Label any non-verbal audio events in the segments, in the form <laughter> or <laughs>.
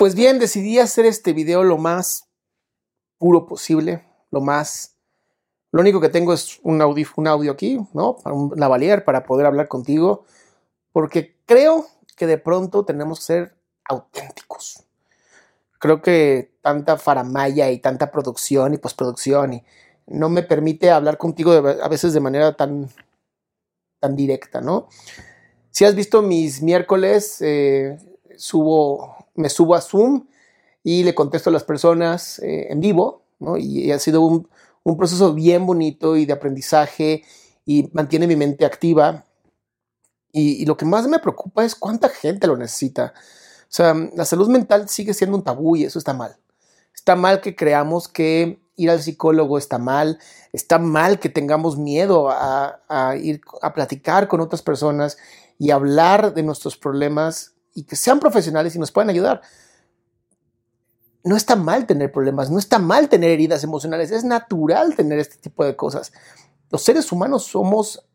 Pues bien, decidí hacer este video lo más puro posible, lo más... Lo único que tengo es un audio, aquí, ¿no? Para un lavalier, para poder hablar contigo, porque creo que de pronto tenemos que ser auténticos. Creo que tanta faramaya y tanta producción y postproducción y no me permite hablar contigo de- a veces de manera tan, tan directa, ¿no? Si has visto mis miércoles, eh, subo, me subo a Zoom y le contesto a las personas eh, en vivo. Y ha sido un, proceso bien bonito y de aprendizaje y mantiene mi mente activa. Y, y lo que más me preocupa es cuánta gente lo necesita. O sea, la salud mental sigue siendo un tabú y eso está mal. Está mal que creamos que ir al psicólogo está mal. Está mal que tengamos miedo a, a ir a platicar con otras personas y hablar de nuestros problemas y que sean profesionales y nos puedan ayudar. No está mal tener problemas, no está mal tener heridas emocionales, es natural tener este tipo de cosas. Los seres humanos somos,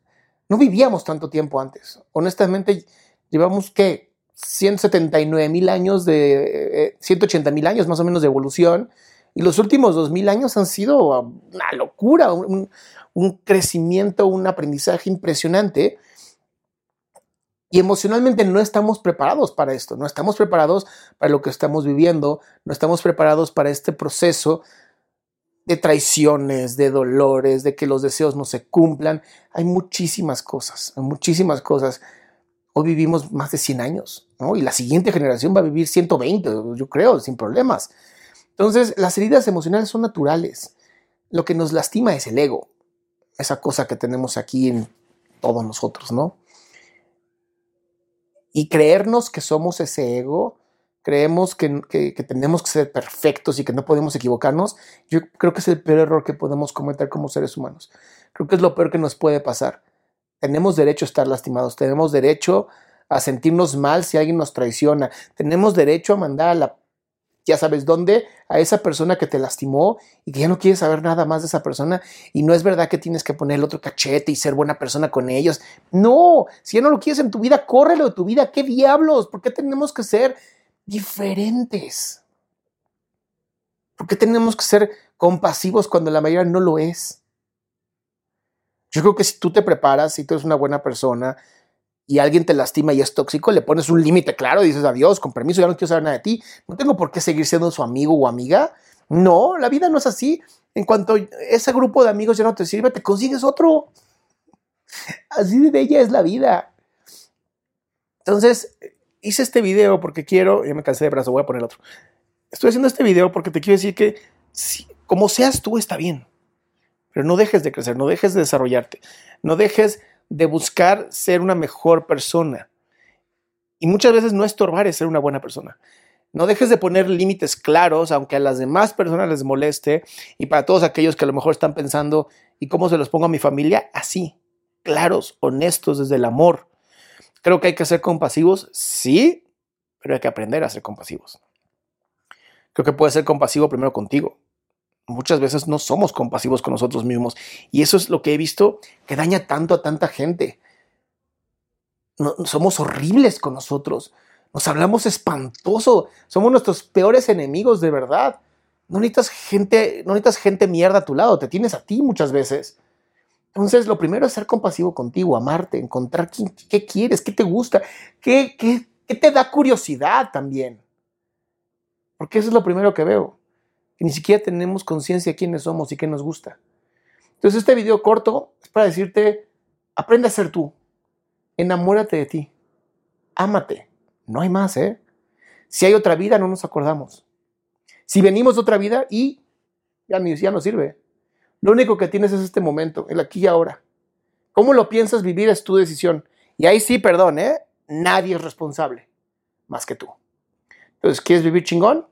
no vivíamos tanto tiempo antes. Honestamente, llevamos que 179 mil años de, eh, 180 mil años más o menos de evolución y los últimos 2000 años han sido una locura, un, un crecimiento, un aprendizaje impresionante. Y emocionalmente no estamos preparados para esto, no estamos preparados para lo que estamos viviendo, no estamos preparados para este proceso de traiciones, de dolores, de que los deseos no se cumplan. Hay muchísimas cosas, muchísimas cosas. Hoy vivimos más de 100 años, ¿no? Y la siguiente generación va a vivir 120, yo creo, sin problemas. Entonces, las heridas emocionales son naturales. Lo que nos lastima es el ego, esa cosa que tenemos aquí en todos nosotros, ¿no? Y creernos que somos ese ego, creemos que, que, que, tenemos que ser perfectos y que no podemos equivocarnos, yo creo que es el peor error que podemos cometer como seres humanos. Creo que es lo peor que nos puede pasar. Tenemos derecho a estar lastimados, tenemos derecho a sentirnos mal si alguien nos traiciona, tenemos derecho a mandar a la ya sabes dónde, a esa persona que te lastimó y que ya no quieres saber nada más de esa persona y no es verdad que tienes que poner el otro cachete y ser buena persona con ellos. No, si ya no lo quieres en tu vida, córrelo de tu vida. ¿Qué diablos? ¿Por qué tenemos que ser diferentes? ¿Por qué tenemos que ser compasivos cuando la mayoría no lo es? Yo creo que si tú te preparas, si tú eres una buena persona, y alguien te lastima y es tóxico, le pones un límite claro dices adiós, con permiso, ya no quiero saber nada de ti, no tengo por qué seguir siendo su amigo o amiga. No, la vida no es así. En cuanto ese grupo de amigos ya no te sirve, te consigues otro. Así de bella es la vida. Entonces, hice este video porque quiero, ya me cansé de brazo, voy a poner otro. Estoy haciendo este video porque te quiero decir que si, como seas tú está bien, pero no dejes de crecer, no dejes de desarrollarte, no dejes de buscar ser una mejor persona. Y muchas veces no estorbar es ser una buena persona. No dejes de poner límites claros, aunque a las demás personas les moleste, y para todos aquellos que a lo mejor están pensando, ¿y cómo se los pongo a mi familia? Así, claros, honestos, desde el amor. Creo que hay que ser compasivos, sí, pero hay que aprender a ser compasivos. Creo que puedes ser compasivo primero contigo. Muchas veces no somos compasivos con nosotros mismos y eso es lo que he visto que daña tanto a tanta gente. Somos horribles con nosotros. Nos hablamos espantoso. Somos nuestros peores enemigos, de verdad. No necesitas gente, no necesitas gente mierda a tu lado, te tienes a ti muchas veces. Entonces, lo primero es ser compasivo contigo, amarte, encontrar qué, quieres, qué te gusta, qué, qué, qué te da curiosidad también. Porque eso es lo primero que veo. Ni siquiera tenemos conciencia de quiénes somos y qué nos gusta. Entonces, este video corto es para decirte, aprende a ser tú. Enamórate de ti. Ámate. No hay más, ¿eh? Si hay otra vida, no nos acordamos. Si venimos de otra vida y ya, ya no sirve. Lo único que tienes es este momento, el aquí y ahora. ¿Cómo lo piensas vivir es tu decisión? Y ahí sí, perdón, ¿eh? Nadie es responsable más que tú. Entonces, ¿quieres vivir chingón?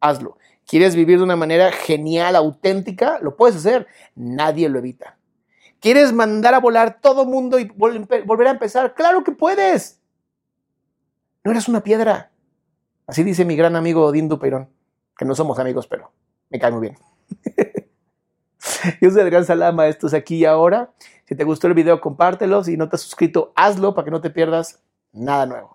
Hazlo. ¿Quieres vivir de una manera genial, auténtica? Lo puedes hacer. Nadie lo evita. ¿Quieres mandar a volar todo mundo y volver a empezar? Claro que puedes. No eres una piedra. Así dice mi gran amigo Dindo Perón que no somos amigos, pero me cae muy bien. <laughs> Yo soy Adrián Salama, esto es aquí y ahora. Si te gustó el video, compártelo. Si no te has suscrito, hazlo para que no te pierdas nada nuevo.